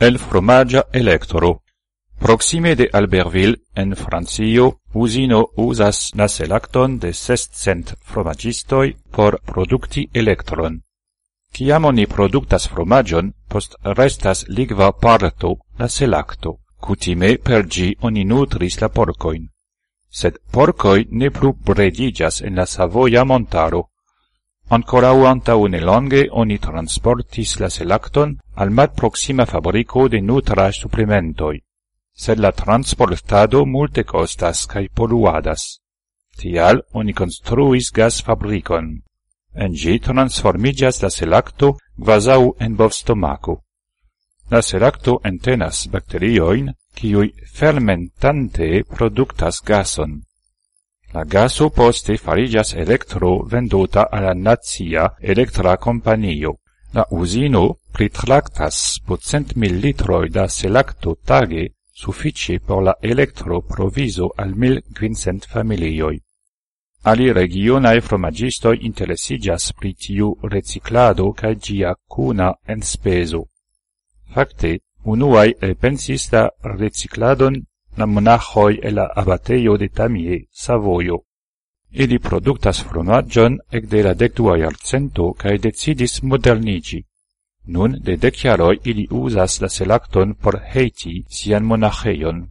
el fromagia electoro. Proxime de Albertville, en Francio, usino usas la selacton de sescent fromagistoi por producti electron. Ciam oni productas fromagion, post restas ligva parto la selacto. Cutime per gi oni nutris la porcoin. Sed porcoi ne plu bredigas en la Savoia montaro, Ancorau une longe oni transportis la selacton al mat proxima fabrico de nutra supplementoi, sed la transportado multe costas cae poluadas. Tial oni construis gas fabricon. En gi transformigas la selacto quasau en bov stomaco. La selacto entenas bacterioin, ciui fermentante productas gason. La gaso poste fariĝas electro venduta alla nazia electra companio. La usino pritractas po cent mil litroi da selacto tage suffici por la elektroprovizo al mil quincent familioi. Ali regionae fromagistoi interesigas pri tiu reciclado ca gia cuna enspeso. Facte, unuae e pensista recicladon la monachoi e la abateio de Tamie, Savoio. Ili productas fromagion ec de la dekdua iarcento kaj decidis modernigi. Nun de dek ili uzas la selacton por heiti sian monacheion.